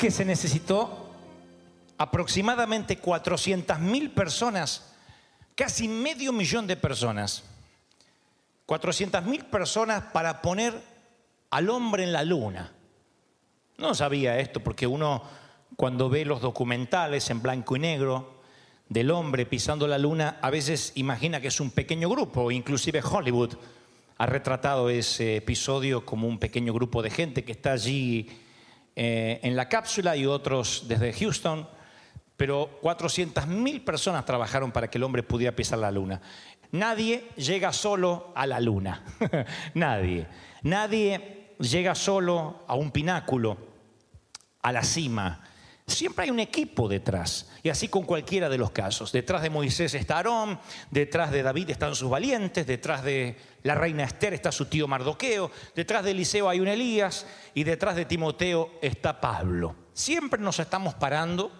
que se necesitó aproximadamente 400.000 personas, casi medio millón de personas, 400.000 personas para poner al hombre en la luna? No sabía esto porque uno cuando ve los documentales en blanco y negro del hombre pisando la luna, a veces imagina que es un pequeño grupo, inclusive Hollywood ha retratado ese episodio como un pequeño grupo de gente que está allí eh, en la cápsula y otros desde Houston, pero 400.000 personas trabajaron para que el hombre pudiera pisar la luna. Nadie llega solo a la luna, nadie. Nadie llega solo a un pináculo, a la cima. Siempre hay un equipo detrás, y así con cualquiera de los casos. Detrás de Moisés está Aarón, detrás de David están sus valientes, detrás de la reina Esther está su tío Mardoqueo, detrás de Eliseo hay un Elías, y detrás de Timoteo está Pablo. Siempre nos estamos parando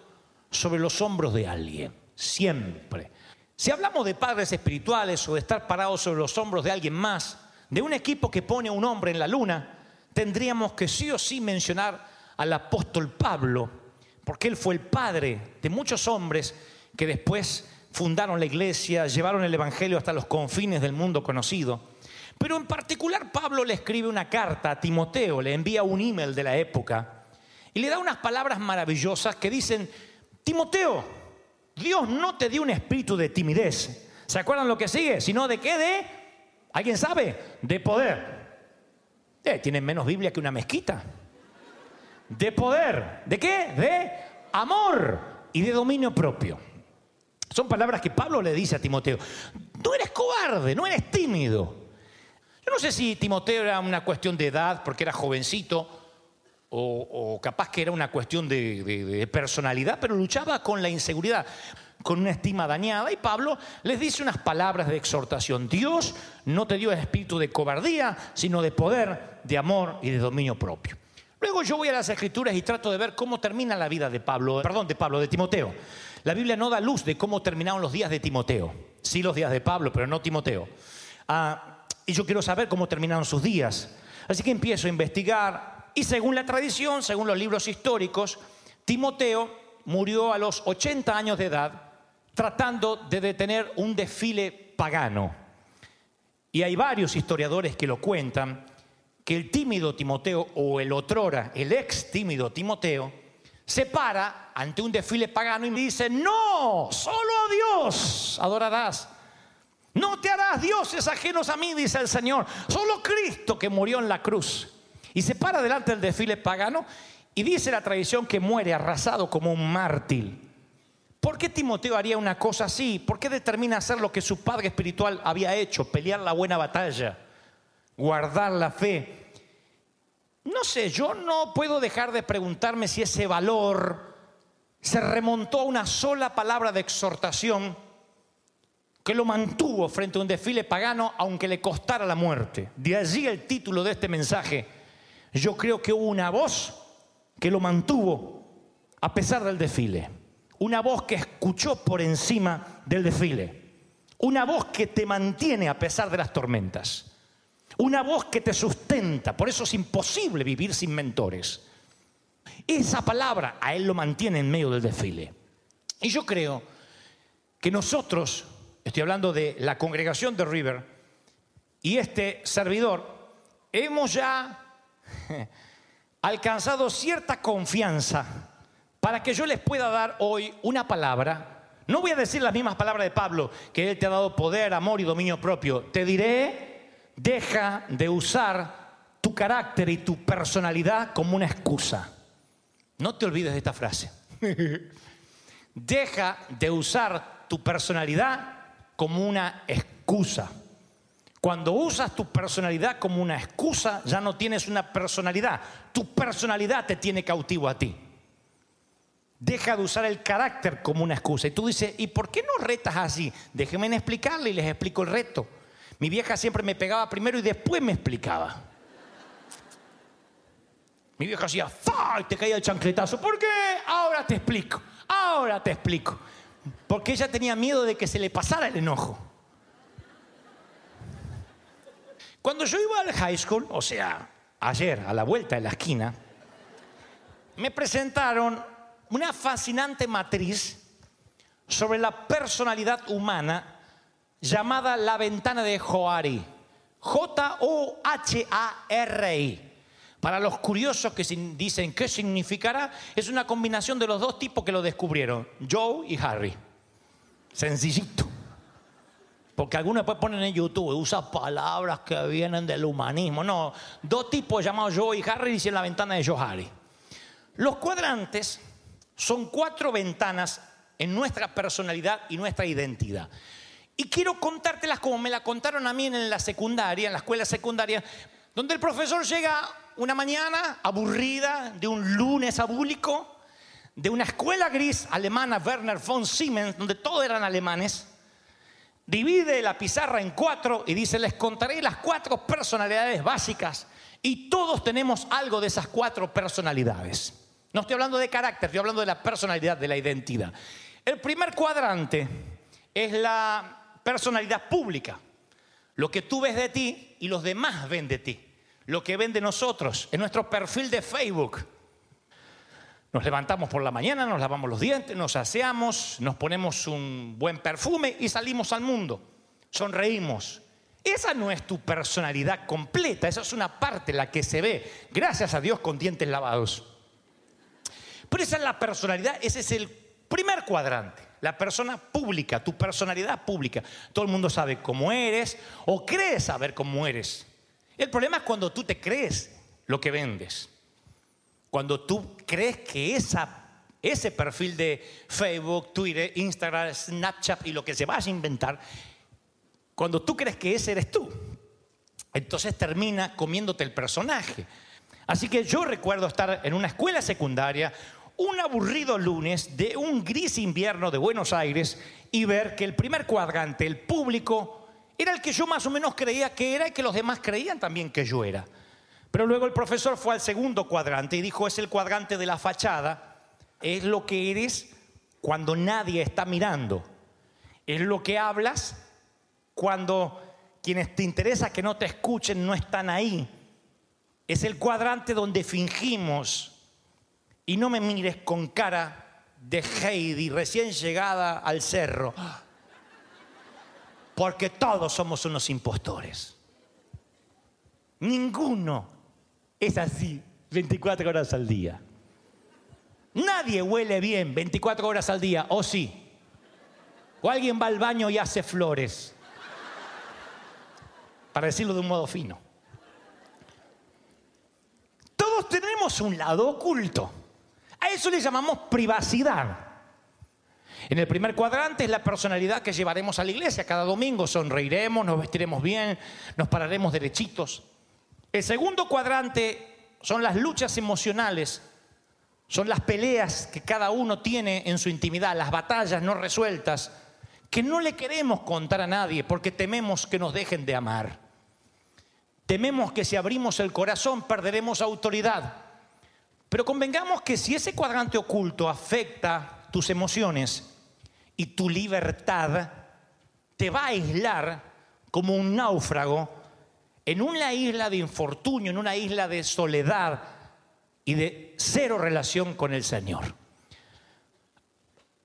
sobre los hombros de alguien, siempre. Si hablamos de padres espirituales o de estar parados sobre los hombros de alguien más, de un equipo que pone un hombre en la luna, tendríamos que sí o sí mencionar al apóstol Pablo, porque él fue el padre de muchos hombres que después fundaron la iglesia, llevaron el evangelio hasta los confines del mundo conocido. Pero en particular Pablo le escribe una carta a Timoteo, le envía un email de la época y le da unas palabras maravillosas que dicen, Timoteo, Dios no te dio un espíritu de timidez. ¿Se acuerdan lo que sigue? Sino de qué? De, ¿alguien sabe? De poder. Eh, tienen menos Biblia que una mezquita. De poder. ¿De qué? De amor y de dominio propio. Son palabras que Pablo le dice a Timoteo. No eres cobarde, no eres tímido. Yo no sé si Timoteo era una cuestión de edad, porque era jovencito, o, capaz que era una cuestión de, de- de personalidad, pero luchaba con la inseguridad, con una estima dañada. Y Pablo les dice unas palabras de exhortación. Dios no te dio el espíritu de cobardía, sino de poder, de amor y de dominio propio. Luego yo voy a las escrituras y trato de ver cómo termina la vida de Pablo, perdón, de Pablo, de Timoteo. La Biblia no da luz de cómo terminaron los días de Timoteo. Sí los días de Pablo, pero no Timoteo. Ah, y yo quiero saber cómo terminaron sus días. Así que empiezo a investigar y según la tradición, según los libros históricos, Timoteo murió a los 80 años de edad tratando de detener un desfile pagano. Y hay varios historiadores que lo cuentan, que el tímido Timoteo o el otrora, el ex tímido Timoteo, se para ante un desfile pagano y dice, no, solo a Dios adorarás. No te harás dioses ajenos a mí, dice el Señor. Solo Cristo que murió en la cruz. Y se para delante del desfile pagano y dice la tradición que muere arrasado como un mártir. ¿Por qué Timoteo haría una cosa así? ¿Por qué determina hacer lo que su padre espiritual había hecho? Pelear la buena batalla, guardar la fe. No sé, yo no puedo dejar de preguntarme si ese valor se remontó a una sola palabra de exhortación que lo mantuvo frente a un desfile pagano aunque le costara la muerte. De allí el título de este mensaje. Yo creo que hubo una voz que lo mantuvo a pesar del desfile. Una voz que escuchó por encima del desfile. Una voz que te mantiene a pesar de las tormentas. Una voz que te sustenta. Por eso es imposible vivir sin mentores. Esa palabra a él lo mantiene en medio del desfile. Y yo creo que nosotros, estoy hablando de la congregación de River, y este servidor, hemos ya alcanzado cierta confianza para que yo les pueda dar hoy una palabra. No voy a decir las mismas palabras de Pablo, que Él te ha dado poder, amor y dominio propio. Te diré, deja de usar tu carácter y tu personalidad como una excusa. No te olvides de esta frase. Deja de usar tu personalidad como una excusa. Cuando usas tu personalidad como una excusa, ya no tienes una personalidad. Tu personalidad te tiene cautivo a ti. Deja de usar el carácter como una excusa. Y tú dices, ¿y por qué no retas así? Déjenme explicarle y les explico el reto. Mi vieja siempre me pegaba primero y después me explicaba. Mi vieja hacía, ¡fa! Te caía el chancletazo. ¿Por qué? Ahora te explico. Ahora te explico. Porque ella tenía miedo de que se le pasara el enojo. Cuando yo iba al high school, o sea, ayer, a la vuelta de la esquina, me presentaron una fascinante matriz sobre la personalidad humana llamada la ventana de Johari. J-O-H-A-R-I. Para los curiosos que dicen qué significará, es una combinación de los dos tipos que lo descubrieron, Joe y Harry. Sencillito. Porque algunos después ponen en YouTube, usa palabras que vienen del humanismo. No, dos tipos llamados Joe y Harry dicen la ventana de Joe Harry. Los cuadrantes son cuatro ventanas en nuestra personalidad y nuestra identidad. Y quiero contártelas como me la contaron a mí en la secundaria, en la escuela secundaria, donde el profesor llega una mañana aburrida de un lunes abúlico, de una escuela gris alemana, Werner von Siemens, donde todos eran alemanes, divide la pizarra en cuatro y dice, les contaré las cuatro personalidades básicas y todos tenemos algo de esas cuatro personalidades. No estoy hablando de carácter, estoy hablando de la personalidad, de la identidad. El primer cuadrante es la personalidad pública, lo que tú ves de ti y los demás ven de ti lo que ven de nosotros en nuestro perfil de Facebook. Nos levantamos por la mañana, nos lavamos los dientes, nos aseamos, nos ponemos un buen perfume y salimos al mundo. Sonreímos. Esa no es tu personalidad completa, esa es una parte la que se ve, gracias a Dios, con dientes lavados. Pero esa es la personalidad, ese es el primer cuadrante, la persona pública, tu personalidad pública. Todo el mundo sabe cómo eres o cree saber cómo eres. El problema es cuando tú te crees lo que vendes. Cuando tú crees que esa, ese perfil de Facebook, Twitter, Instagram, Snapchat y lo que se vaya a inventar, cuando tú crees que ese eres tú, entonces termina comiéndote el personaje. Así que yo recuerdo estar en una escuela secundaria un aburrido lunes de un gris invierno de Buenos Aires y ver que el primer cuadrante, el público, era el que yo más o menos creía que era y que los demás creían también que yo era. Pero luego el profesor fue al segundo cuadrante y dijo, es el cuadrante de la fachada, es lo que eres cuando nadie está mirando, es lo que hablas cuando quienes te interesa que no te escuchen no están ahí, es el cuadrante donde fingimos y no me mires con cara de Heidi recién llegada al cerro porque todos somos unos impostores. Ninguno es así 24 horas al día. Nadie huele bien 24 horas al día, ¿o sí? O alguien va al baño y hace flores. Para decirlo de un modo fino. Todos tenemos un lado oculto. A eso le llamamos privacidad. En el primer cuadrante es la personalidad que llevaremos a la iglesia. Cada domingo sonreiremos, nos vestiremos bien, nos pararemos derechitos. El segundo cuadrante son las luchas emocionales, son las peleas que cada uno tiene en su intimidad, las batallas no resueltas, que no le queremos contar a nadie porque tememos que nos dejen de amar. Tememos que si abrimos el corazón perderemos autoridad. Pero convengamos que si ese cuadrante oculto afecta tus emociones, y tu libertad te va a aislar como un náufrago en una isla de infortunio, en una isla de soledad y de cero relación con el Señor.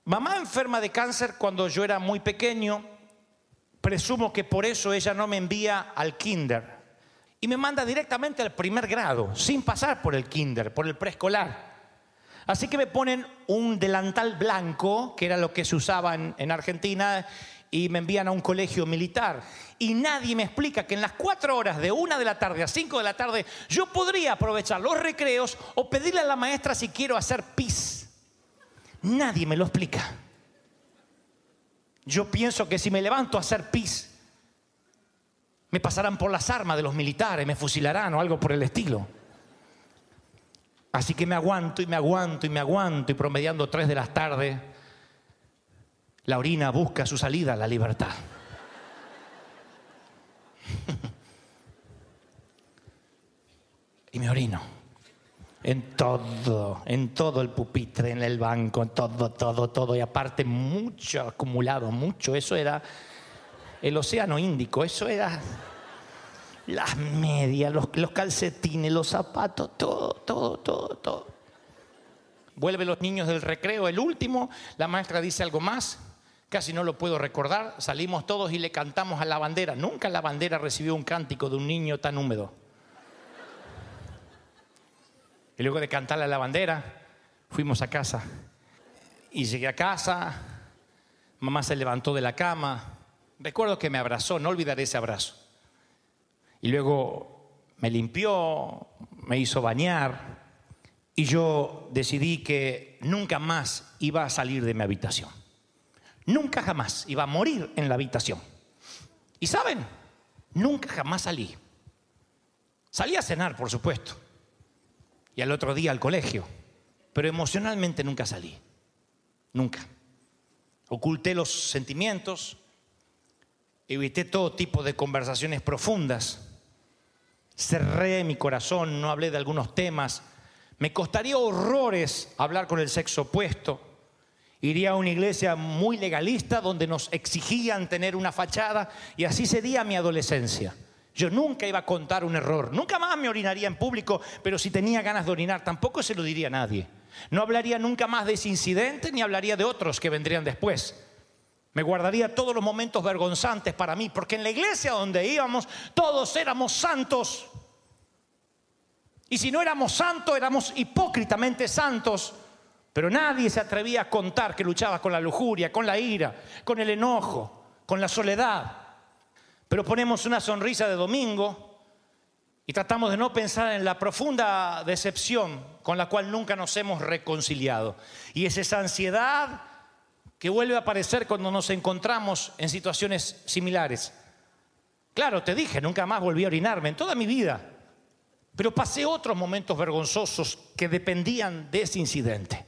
Mamá enferma de cáncer cuando yo era muy pequeño, presumo que por eso ella no me envía al kinder y me manda directamente al primer grado, sin pasar por el kinder, por el preescolar. Así que me ponen un delantal blanco, que era lo que se usaba en, en Argentina, y me envían a un colegio militar. Y nadie me explica que en las cuatro horas de una de la tarde a cinco de la tarde yo podría aprovechar los recreos o pedirle a la maestra si quiero hacer pis. Nadie me lo explica. Yo pienso que si me levanto a hacer pis, me pasarán por las armas de los militares, me fusilarán o algo por el estilo. Así que me aguanto y me aguanto y me aguanto y promediando tres de las tarde, la orina busca su salida, la libertad. y me orino. En todo, en todo el pupitre, en el banco, en todo, todo, todo. Y aparte mucho acumulado, mucho. Eso era el océano Índico, eso era las medias, los, calcetines, los zapatos, todo, todo, todo, todo. Vuelven los niños del recreo, el último, la maestra dice algo más, casi no lo puedo recordar, salimos todos y le cantamos a la bandera. Nunca la bandera recibió un cántico de un niño tan húmedo. Y luego de cantarle a la bandera, fuimos a casa. Y llegué a casa, mamá se levantó de la cama, recuerdo que me abrazó, no olvidaré ese abrazo. Y luego me limpió, me hizo bañar y yo decidí que nunca más iba a salir de mi habitación. Nunca jamás iba a morir en la habitación. Y saben, nunca jamás salí. Salí a cenar, por supuesto, y al otro día al colegio, pero emocionalmente nunca salí. Nunca. Oculté los sentimientos, evité todo tipo de conversaciones profundas, cerré mi corazón, no hablé de algunos temas. Me costaría horrores hablar con el sexo opuesto. Iría a una iglesia muy legalista donde nos exigían tener una fachada y así sería mi adolescencia. Yo nunca iba a contar un error, nunca más me orinaría en público, pero si tenía ganas de orinar tampoco se lo diría a nadie. No hablaría nunca más de ese incidente ni hablaría de otros que vendrían después. Me guardaría todos los momentos vergonzantes para mí, porque en la iglesia donde íbamos todos éramos santos. Y si no éramos santos, éramos hipócritamente santos. Pero nadie se atrevía a contar que luchaba con la lujuria, con la ira, con el enojo, con la soledad. Pero ponemos una sonrisa de domingo y tratamos de no pensar en la profunda decepción con la cual nunca nos hemos reconciliado. Y es esa ansiedad que vuelve a aparecer cuando nos encontramos en situaciones similares. Claro, te dije, nunca más volví a orinarme en toda mi vida, pero pasé otros momentos vergonzosos que dependían de ese incidente.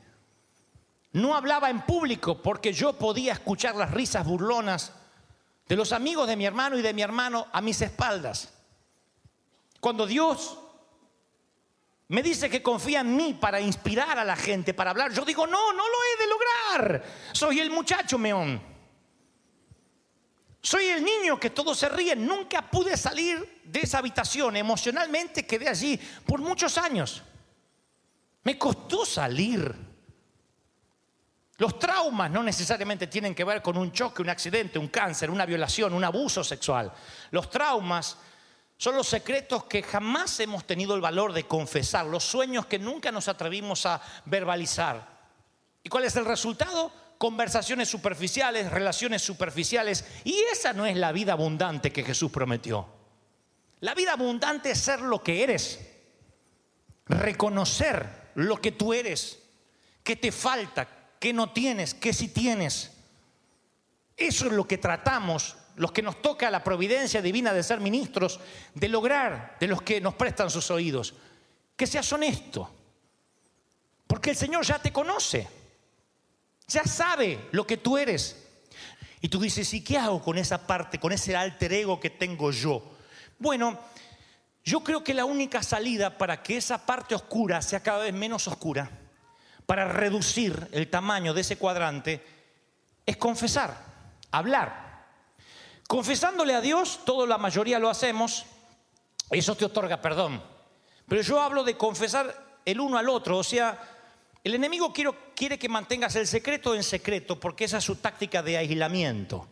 No hablaba en público porque yo podía escuchar las risas burlonas de los amigos de mi hermano y de mi hermano a mis espaldas. Cuando Dios me dice que confía en mí para inspirar a la gente, para hablar. Yo digo, no, no lo he de lograr. Soy el muchacho meón. Soy el niño que todos se ríen. Nunca pude salir de esa habitación. Emocionalmente quedé allí por muchos años. Me costó salir. Los traumas no necesariamente tienen que ver con un choque, un accidente, un cáncer, una violación, un abuso sexual. Los traumas son los secretos que jamás hemos tenido el valor de confesar, los sueños que nunca nos atrevimos a verbalizar. ¿Y cuál es el resultado? Conversaciones superficiales, relaciones superficiales. Y esa no es la vida abundante que Jesús prometió. La vida abundante es ser lo que eres, reconocer lo que tú eres, qué te falta, qué no tienes, qué sí tienes. Eso es lo que tratamos los que nos toca la providencia divina de ser ministros, de lograr de los que nos prestan sus oídos. Que seas honesto. Porque el Señor ya te conoce. Ya sabe lo que tú eres. Y tú dices, ¿y qué hago con esa parte, con ese alter ego que tengo yo? Bueno, yo creo que la única salida para que esa parte oscura sea cada vez menos oscura, para reducir el tamaño de ese cuadrante, es confesar, hablar. Confesándole a Dios, todo la mayoría lo hacemos, eso te otorga perdón. Pero yo hablo de confesar el uno al otro, o sea, el enemigo quiero, quiere que mantengas el secreto en secreto porque esa es su táctica de aislamiento.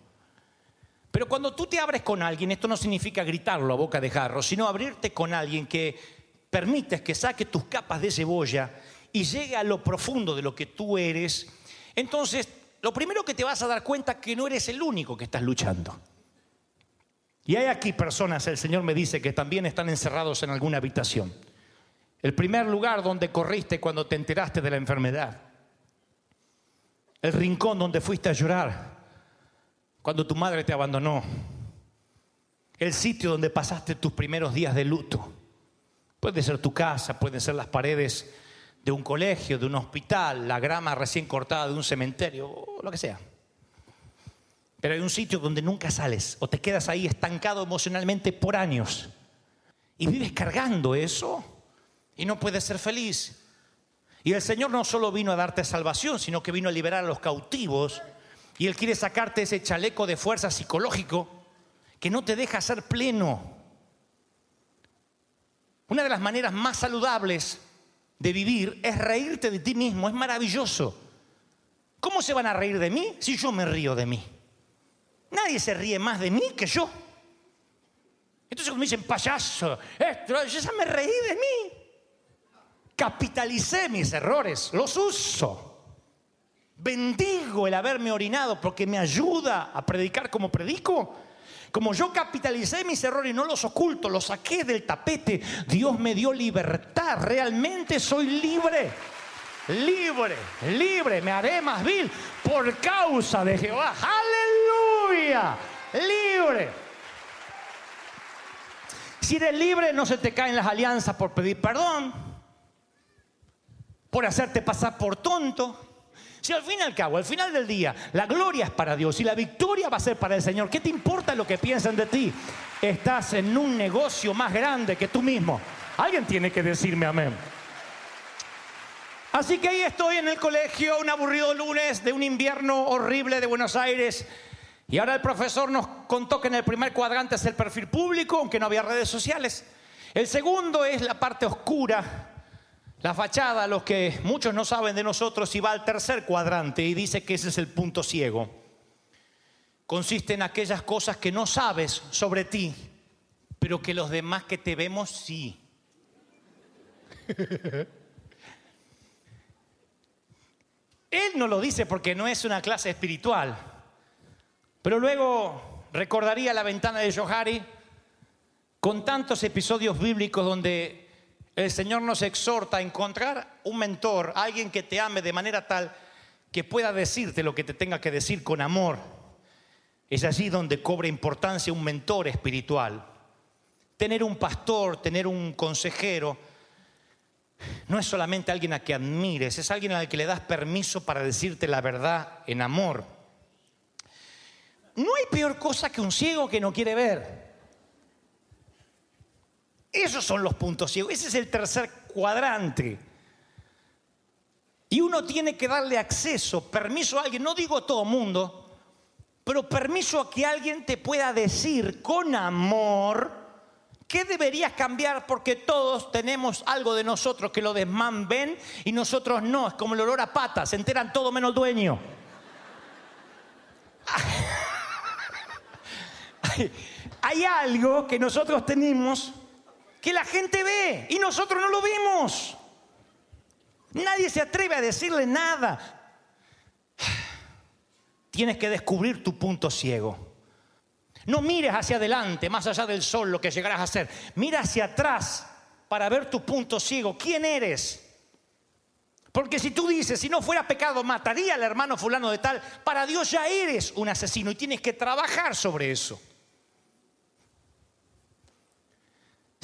Pero cuando tú te abres con alguien, esto no significa gritarlo a boca de jarro, sino abrirte con alguien que permites que saque tus capas de cebolla y llegue a lo profundo de lo que tú eres, entonces lo primero que te vas a dar cuenta es que no eres el único que estás luchando. Y hay aquí personas, el Señor me dice, que también están encerrados en alguna habitación. El primer lugar donde corriste cuando te enteraste de la enfermedad. El rincón donde fuiste a llorar cuando tu madre te abandonó. El sitio donde pasaste tus primeros días de luto. Puede ser tu casa, pueden ser las paredes de un colegio, de un hospital, la grama recién cortada de un cementerio, lo que sea. Pero hay un sitio donde nunca sales o te quedas ahí estancado emocionalmente por años y vives cargando eso y no puedes ser feliz. Y el Señor no solo vino a darte salvación, sino que vino a liberar a los cautivos y Él quiere sacarte ese chaleco de fuerza psicológico que no te deja ser pleno. Una de las maneras más saludables de vivir es reírte de ti mismo, es maravilloso. ¿Cómo se van a reír de mí si yo me río de mí? Nadie se ríe más de mí que yo. Entonces cuando me dicen payaso, esto, yo ya me reí de mí. Capitalicé mis errores, los uso. Bendigo el haberme orinado porque me ayuda a predicar como predico. Como yo capitalicé mis errores y no los oculto, los saqué del tapete, Dios me dio libertad. Realmente soy libre. Libre, libre, me haré más vil por causa de Jehová. Aleluya, libre. Si eres libre, no se te caen las alianzas por pedir perdón, por hacerte pasar por tonto. Si al fin y al cabo, al final del día, la gloria es para Dios y la victoria va a ser para el Señor, ¿qué te importa lo que piensan de ti? Estás en un negocio más grande que tú mismo. Alguien tiene que decirme amén. Así que ahí estoy en el colegio, un aburrido lunes de un invierno horrible de Buenos Aires. Y ahora el profesor nos contó que en el primer cuadrante es el perfil público, aunque no había redes sociales. El segundo es la parte oscura, la fachada, los que muchos no saben de nosotros, y va al tercer cuadrante y dice que ese es el punto ciego. Consiste en aquellas cosas que no sabes sobre ti, pero que los demás que te vemos sí. Él no lo dice porque no es una clase espiritual, pero luego recordaría la ventana de Johari con tantos episodios bíblicos donde el Señor nos exhorta a encontrar un mentor, alguien que te ame de manera tal que pueda decirte lo que te tenga que decir con amor. Es allí donde cobra importancia un mentor espiritual. Tener un pastor, tener un consejero, no es solamente alguien a que admires, es alguien al que le das permiso para decirte la verdad en amor. No hay peor cosa que un ciego que no quiere ver. Esos son los puntos ciegos. Ese es el tercer cuadrante. Y uno tiene que darle acceso, permiso a alguien, no digo todo mundo, pero permiso a que alguien te pueda decir con amor ¿Qué deberías cambiar? Porque todos tenemos algo de nosotros que lo desman ven y nosotros no. Es como el olor a pata, se enteran todo menos dueño. Hay algo que nosotros tenemos que la gente ve y nosotros no lo vimos. Nadie se atreve a decirle nada. Tienes que descubrir tu punto ciego. No mires hacia adelante, más allá del sol, lo que llegarás a ser. Mira hacia atrás para ver tu punto ciego. ¿Quién eres? Porque si tú dices, si no fuera pecado, mataría al hermano fulano de tal, para Dios ya eres un asesino y tienes que trabajar sobre eso.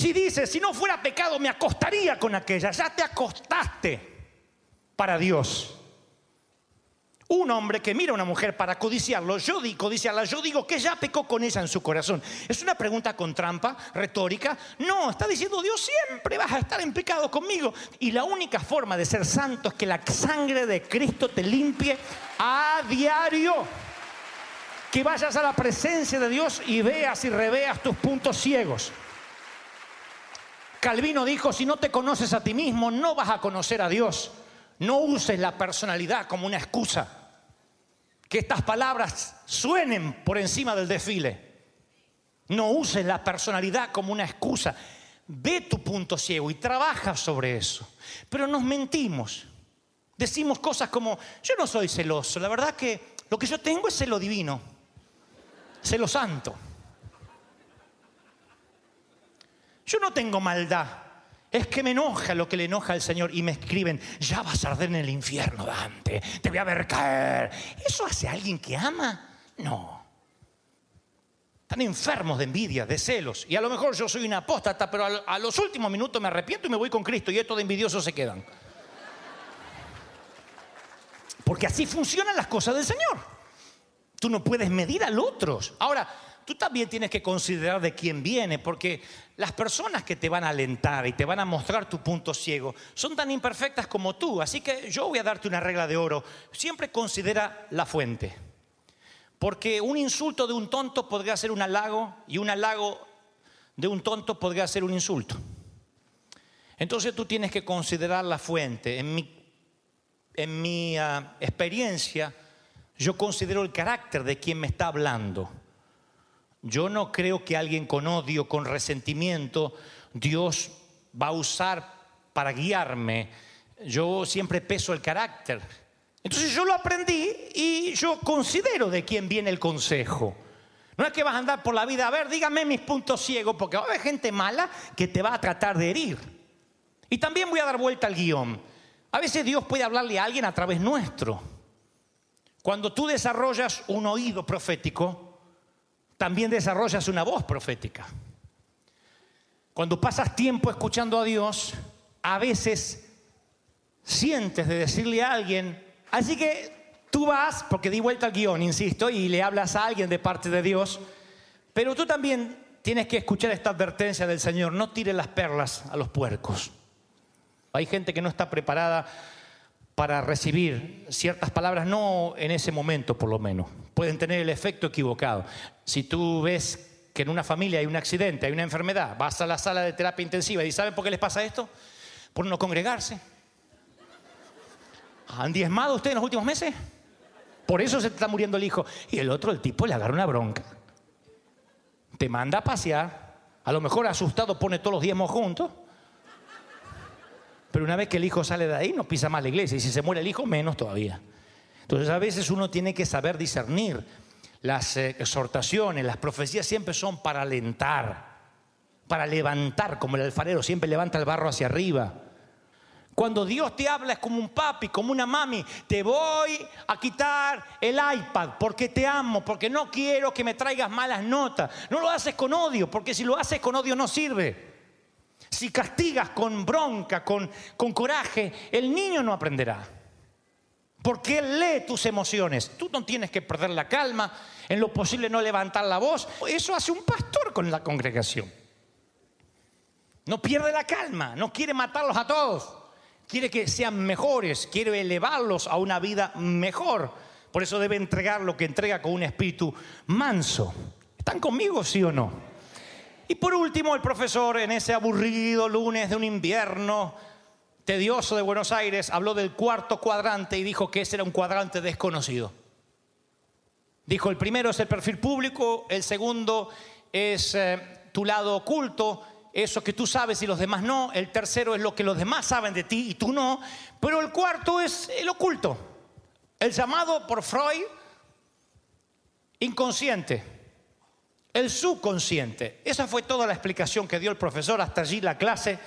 Si dices, si no fuera pecado, me acostaría con aquella, ya te acostaste para Dios. Un hombre que mira a una mujer para codiciarlo, yo digo, codiciarla, yo digo que ya pecó con ella en su corazón. Es una pregunta con trampa, retórica. No, está diciendo Dios siempre vas a estar en pecado conmigo. Y la única forma de ser santo es que la sangre de Cristo te limpie a diario. Que vayas a la presencia de Dios y veas y reveas tus puntos ciegos. Calvino dijo, si no te conoces a ti mismo, no vas a conocer a Dios. No uses la personalidad como una excusa. Que estas palabras suenen por encima del desfile. No uses la personalidad como una excusa. Ve tu punto ciego y trabaja sobre eso. Pero nos mentimos. Decimos cosas como, yo no soy celoso, la verdad que lo que yo tengo es celo divino, celo santo. Yo no tengo maldad, es que me enoja lo que le enoja al Señor y me escriben, ya vas a arder en el infierno, Dante, te voy a ver caer. ¿Eso hace alguien que ama? No. Están enfermos de envidia, de celos. Y a lo mejor yo soy una apóstata, pero a, a los últimos minutos me arrepiento y me voy con Cristo y estos de envidiosos se quedan. Porque así funcionan las cosas del Señor. Tú no puedes medir al otro. Ahora, tú también tienes que considerar de quién viene, porque las personas que te van a alentar y te van a mostrar tu punto ciego son tan imperfectas como tú. Así que yo voy a darte una regla de oro. Siempre considera la fuente. Porque un insulto de un tonto podría ser un halago y un halago de un tonto podría ser un insulto. Entonces tú tienes que considerar la fuente. En mi en mi uh, experiencia, yo considero el carácter de quien me está hablando. Yo no creo que alguien con odio, con resentimiento, Dios va a usar para guiarme. Yo siempre peso el carácter. Entonces yo lo aprendí y yo considero de quién viene el consejo. No es que vas a andar por la vida, a ver, dígame mis puntos ciegos, porque va a haber gente mala que te va a tratar de herir. Y también voy a dar vuelta al guion. A veces Dios puede hablarle a alguien a través nuestro. Cuando tú desarrollas un oído profético, también desarrollas una voz profética. Cuando pasas tiempo escuchando a Dios, a veces sientes de decirle a alguien, así que tú vas, porque di vuelta al guion, insisto, y le hablas a alguien de parte de Dios, pero tú también tienes que escuchar esta advertencia del Señor, no tires las perlas a los puercos. Hay gente que no está preparada para recibir ciertas palabras, no en ese momento por lo menos. Pueden tener el efecto equivocado. Si tú ves que en una familia hay un accidente, hay una enfermedad, vas a la sala de terapia intensiva y ¿saben por qué les pasa esto? Por no congregarse. ¿Han diezmado ustedes en los últimos meses? Por eso se está muriendo el hijo. Y el otro, el tipo, le agarra una bronca. Te manda a pasear. A lo mejor asustado pone todos los diezmos juntos. Pero una vez que el hijo sale de ahí, no pisa más la iglesia. Y si se muere el hijo, menos todavía. Entonces a veces uno tiene que saber discernir. Las eh, exhortaciones, las profecías siempre son para alentar, para levantar, como el alfarero siempre levanta el barro hacia arriba. Cuando Dios te habla es como un papi, como una mami. Te voy a quitar el iPad porque te amo, porque no quiero que me traigas malas notas. No lo haces con odio, porque si lo haces con odio no sirve. Si castigas con bronca, con, con coraje, el niño no aprenderá. Porque él lee tus emociones. Tú no tienes que perder la calma, en lo posible no levantar la voz. Eso hace un pastor con la congregación. No pierde la calma, no quiere matarlos a todos. Quiere que sean mejores, quiere elevarlos a una vida mejor. Por eso debe entregar lo que entrega con un espíritu manso. ¿Están conmigo, sí o no? Y por último, el profesor en ese aburrido lunes de un invierno tedioso de Buenos Aires habló del cuarto cuadrante y dijo que ese era un cuadrante desconocido. Dijo, el primero es el perfil público, el segundo es eh, tu lado oculto, eso que tú sabes y los demás no, el tercero es lo que los demás saben de ti y tú no, pero el cuarto es el oculto, el llamado por Freud inconsciente. El subconsciente. Esa fue toda la explicación que dio el profesor hasta allí la clase.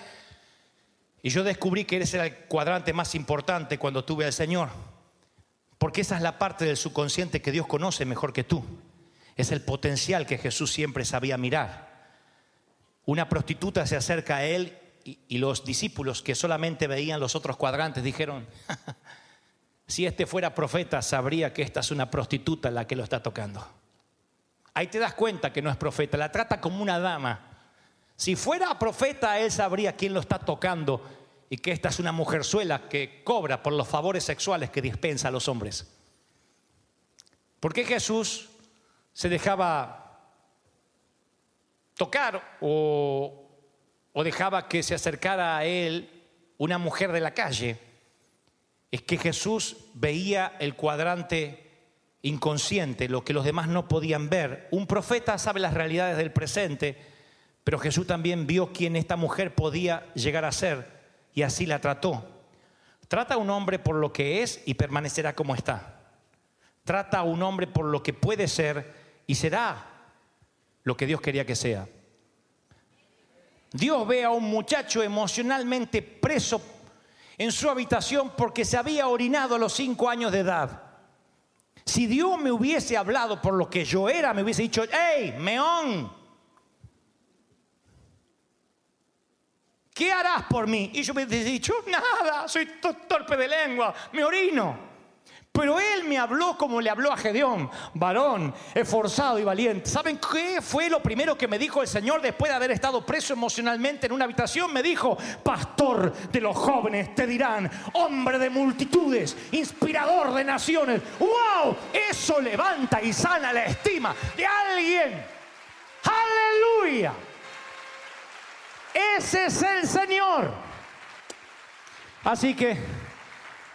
Y yo descubrí que ese era el cuadrante más importante cuando tuve al Señor. Porque esa es la parte del subconsciente que Dios conoce mejor que tú. Es el potencial que Jesús siempre sabía mirar. Una prostituta se acerca a él y, los discípulos que solamente veían los otros cuadrantes dijeron, si este fuera profeta sabría que esta es una prostituta la que lo está tocando. Ahí te das cuenta que no es profeta, la trata como una dama. Si fuera profeta, él sabría quién lo está tocando y que esta es una mujerzuela que cobra por los favores sexuales que dispensa a los hombres. ¿Por qué Jesús se dejaba tocar o, o dejaba que se acercara a él una mujer de la calle? es que Jesús veía el cuadrante inconsciente, lo que los demás no podían ver. Un profeta sabe las realidades del presente, pero Jesús también vio quién esta mujer podía llegar a ser y así la trató. Trata a un hombre por lo que es y permanecerá como está. Trata a un hombre por lo que puede ser y será lo que Dios quería que sea. Dios ve a un muchacho emocionalmente preso en su habitación porque se había orinado a los cinco años de edad. Si Dios me hubiese hablado por lo que yo era, me hubiese dicho, hey, meón, ¿qué harás por mí? Y yo me hubiese dicho, nada, soy torpe de lengua, me orino. Pero él me habló como le habló a Gedeón, varón, esforzado y valiente. ¿Saben qué fue lo primero que me dijo el Señor después de haber estado preso emocionalmente en una habitación? Me dijo, pastor de los jóvenes, te dirán, hombre de multitudes, inspirador de naciones. ¡Wow! Eso levanta y sana la estima de alguien. Aleluya. Ese es el Señor. Así que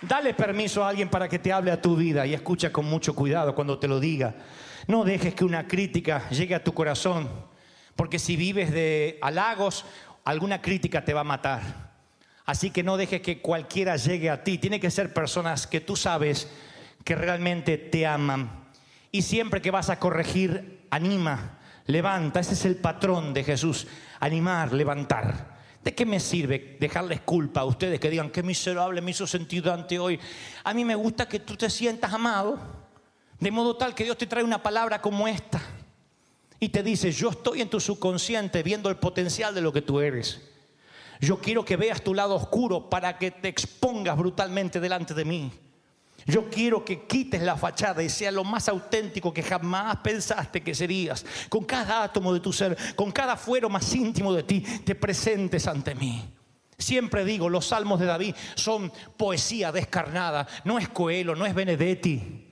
Dale permiso a alguien para que te hable a tu vida y escucha con mucho cuidado cuando te lo diga. No dejes que una crítica llegue a tu corazón, porque si vives de halagos, alguna crítica te va a matar. Así que no dejes que cualquiera llegue a ti. Tiene que ser personas que tú sabes que realmente te aman. Y siempre que vas a corregir, anima, levanta. Ese es el patrón de Jesús. Animar, levantar. ¿De qué me sirve dejarles culpa a ustedes que digan qué miserable me hizo sentido ante hoy? A mí me gusta que tú te sientas amado, de modo tal que Dios te trae una palabra como esta y te dice, yo estoy en tu subconsciente viendo el potencial de lo que tú eres. Yo quiero que veas tu lado oscuro para que te expongas brutalmente delante de mí. Yo quiero que quites la fachada y sea lo más auténtico que jamás pensaste que serías. Con cada átomo de tu ser, con cada fuero más íntimo de ti, te presentes ante mí. Siempre digo, los salmos de David son poesía descarnada. No es Coelho, no es Benedetti.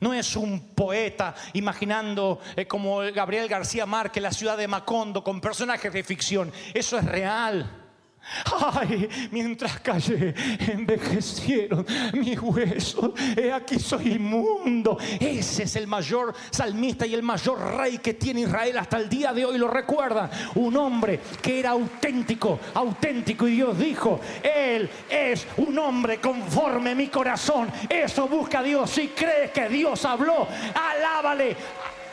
No es un poeta imaginando eh, como Gabriel García Márquez la ciudad de Macondo con personajes de ficción. Eso es real. Ay, mientras callé, envejecieron mis huesos. He aquí soy inmundo. Ese es el mayor salmista y el mayor rey que tiene Israel hasta el día de hoy. Lo recuerda. Un hombre que era auténtico, auténtico. Y Dios dijo: Él es un hombre conforme a mi corazón. Eso busca Dios. Si crees que Dios habló, alábale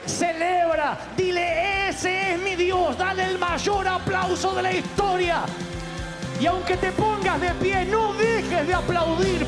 celebra, dile, ese es mi Dios, dale el mayor aplauso de la historia. Y aunque te pongas de pie, no dejes de aplaudir.